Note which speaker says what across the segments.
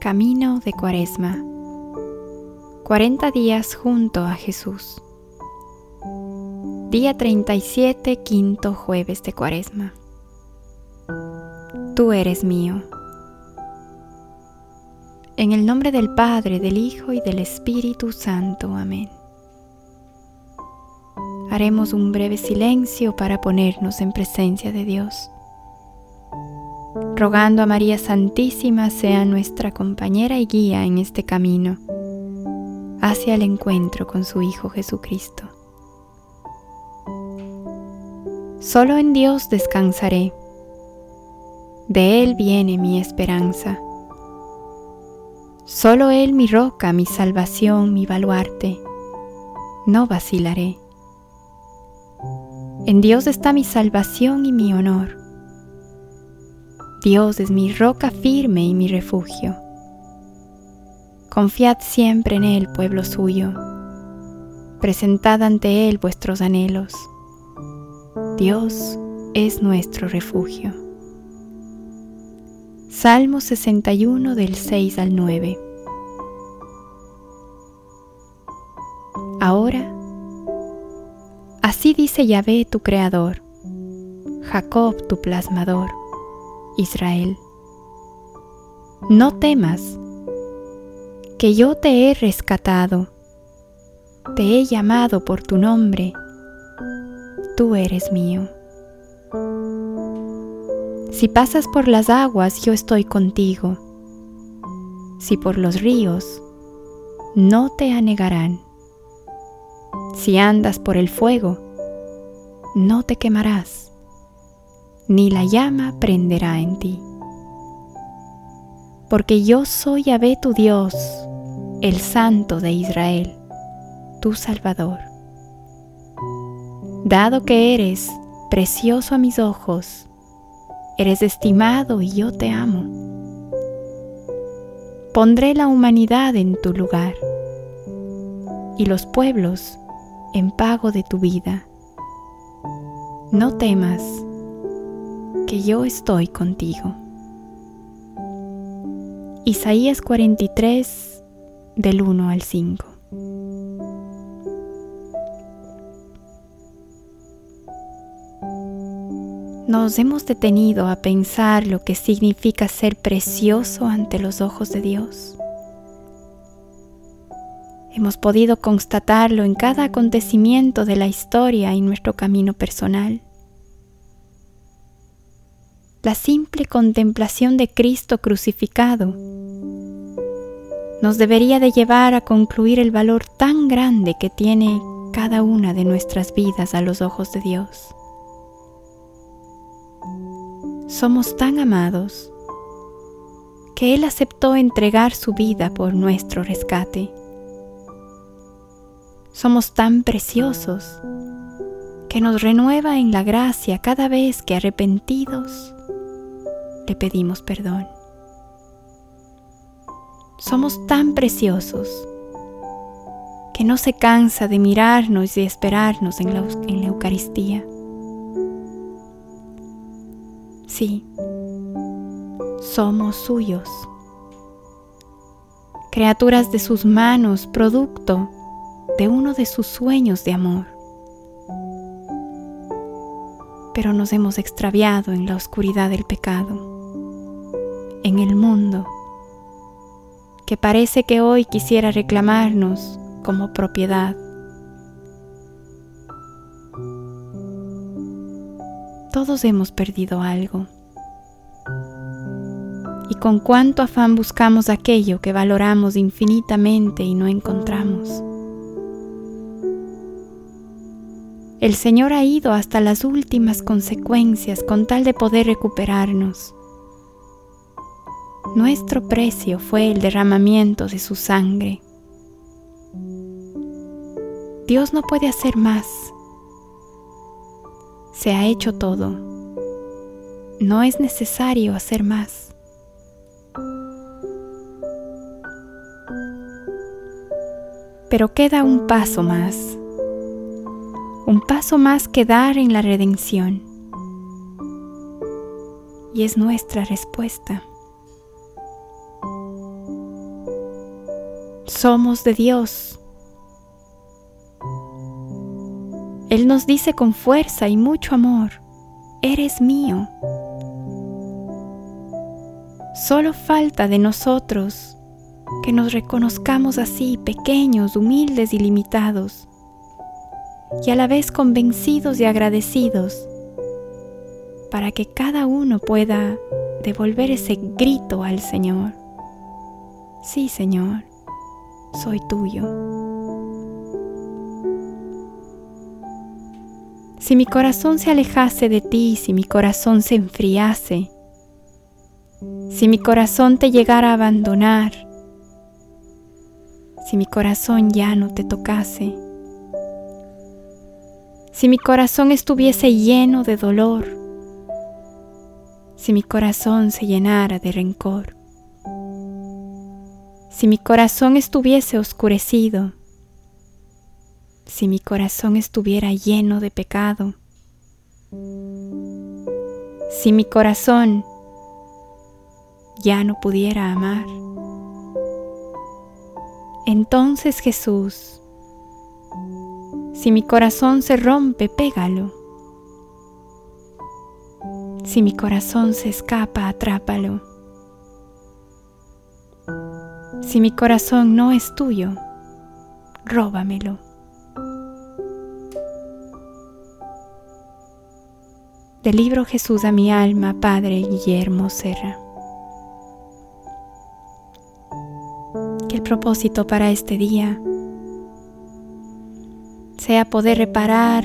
Speaker 1: Camino de Cuaresma. 40 días junto a Jesús. Día 37, quinto jueves de Cuaresma. Tú eres mío. En el nombre del Padre, del Hijo y del Espíritu Santo. Amén. Haremos un breve silencio para ponernos en presencia de Dios rogando a María Santísima sea nuestra compañera y guía en este camino hacia el encuentro con su Hijo Jesucristo. Solo en Dios descansaré, de Él viene mi esperanza. Solo Él mi roca, mi salvación, mi baluarte, no vacilaré. En Dios está mi salvación y mi honor. Dios es mi roca firme y mi refugio. Confiad siempre en Él, pueblo suyo. Presentad ante Él vuestros anhelos. Dios es nuestro refugio. Salmo 61 del 6 al 9. Ahora, así dice Yahvé tu creador, Jacob tu plasmador Israel. No temas, que yo te he rescatado, te he llamado por tu nombre, tú eres mío. Si pasas por las aguas, yo estoy contigo. Si por los ríos, no te anegarán. Si andas por el fuego, no te quemarás ni la llama prenderá en ti. Porque yo soy Yahvé tu Dios, el Santo de Israel, tu Salvador. Dado que eres precioso a mis ojos, eres estimado y yo te amo. Pondré la humanidad en tu lugar y los pueblos en pago de tu vida. No temas que yo estoy contigo. Isaías 43 del 1 al 5. Nos hemos detenido a pensar lo que significa ser precioso ante los ojos de Dios. Hemos podido constatarlo en cada acontecimiento de la historia y nuestro camino personal la simple contemplación de Cristo crucificado nos debería de llevar a concluir el valor tan grande que tiene cada una de nuestras vidas a los ojos de Dios. Somos tan amados que Él aceptó entregar su vida por nuestro rescate. Somos tan preciosos que nos renueva en la gracia cada vez que arrepentidos pedimos perdón. Somos tan preciosos que no se cansa de mirarnos y esperarnos en la, en la Eucaristía. Sí, somos suyos, criaturas de sus manos, producto de uno de sus sueños de amor pero nos hemos extraviado en la oscuridad del pecado, en el mundo, que parece que hoy quisiera reclamarnos como propiedad. Todos hemos perdido algo. Y con cuánto afán buscamos aquello que valoramos infinitamente y no encontramos. El Señor ha ido hasta las últimas consecuencias con tal de poder recuperarnos. Nuestro precio fue el derramamiento de su sangre. Dios no puede hacer más. Se ha hecho todo. No es necesario hacer más. Pero queda un paso más un paso más que dar en la redención. Y es nuestra respuesta. Somos de Dios. Él nos dice con fuerza y mucho amor, eres mío. Solo falta de nosotros que nos reconozcamos así, pequeños, humildes y limitados, y a la vez convencidos y agradecidos, para que cada uno pueda devolver ese grito al Señor. Sí, Señor, soy tuyo. Si mi corazón se alejase de ti, si mi corazón se enfriase, si mi corazón te llegara a abandonar, si mi corazón ya no te tocase, si mi corazón estuviese lleno de dolor, si mi corazón se llenara de rencor, si mi corazón estuviese oscurecido, si mi corazón estuviera lleno de pecado, si mi corazón ya no pudiera amar, entonces Jesús, si mi corazón se rompe, pégalo. Si mi corazón se escapa, atrápalo. Si mi corazón no es tuyo, róbamelo. Del libro Jesús a mi alma, Padre Guillermo Serra. Que el propósito para este día sea poder reparar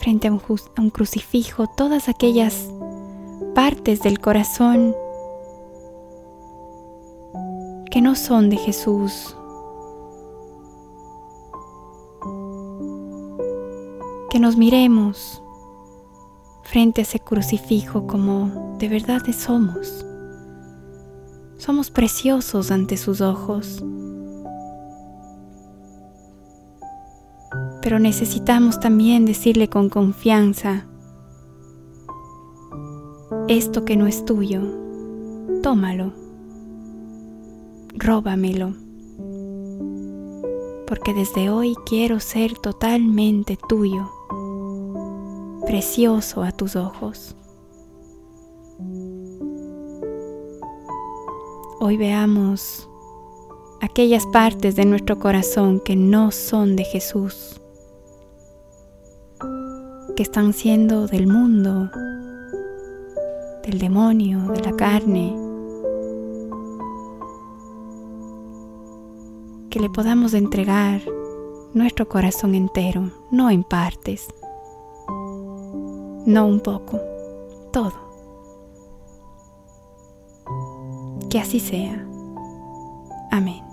Speaker 1: frente a un, a un, crucifijo todas aquellas partes del corazón que no son de Jesús. Que nos miremos frente a ese crucifijo como de verdad somos. Somos preciosos ante sus ojos. Pero necesitamos también decirle con confianza, esto que no es tuyo, tómalo, róbamelo, porque desde hoy quiero ser totalmente tuyo, precioso a tus ojos. Hoy veamos aquellas partes de nuestro corazón que no son de Jesús, que están siendo del mundo, del demonio, de la carne, que le podamos entregar nuestro corazón entero, no en partes, no un poco, todo. Que así sea. Amén.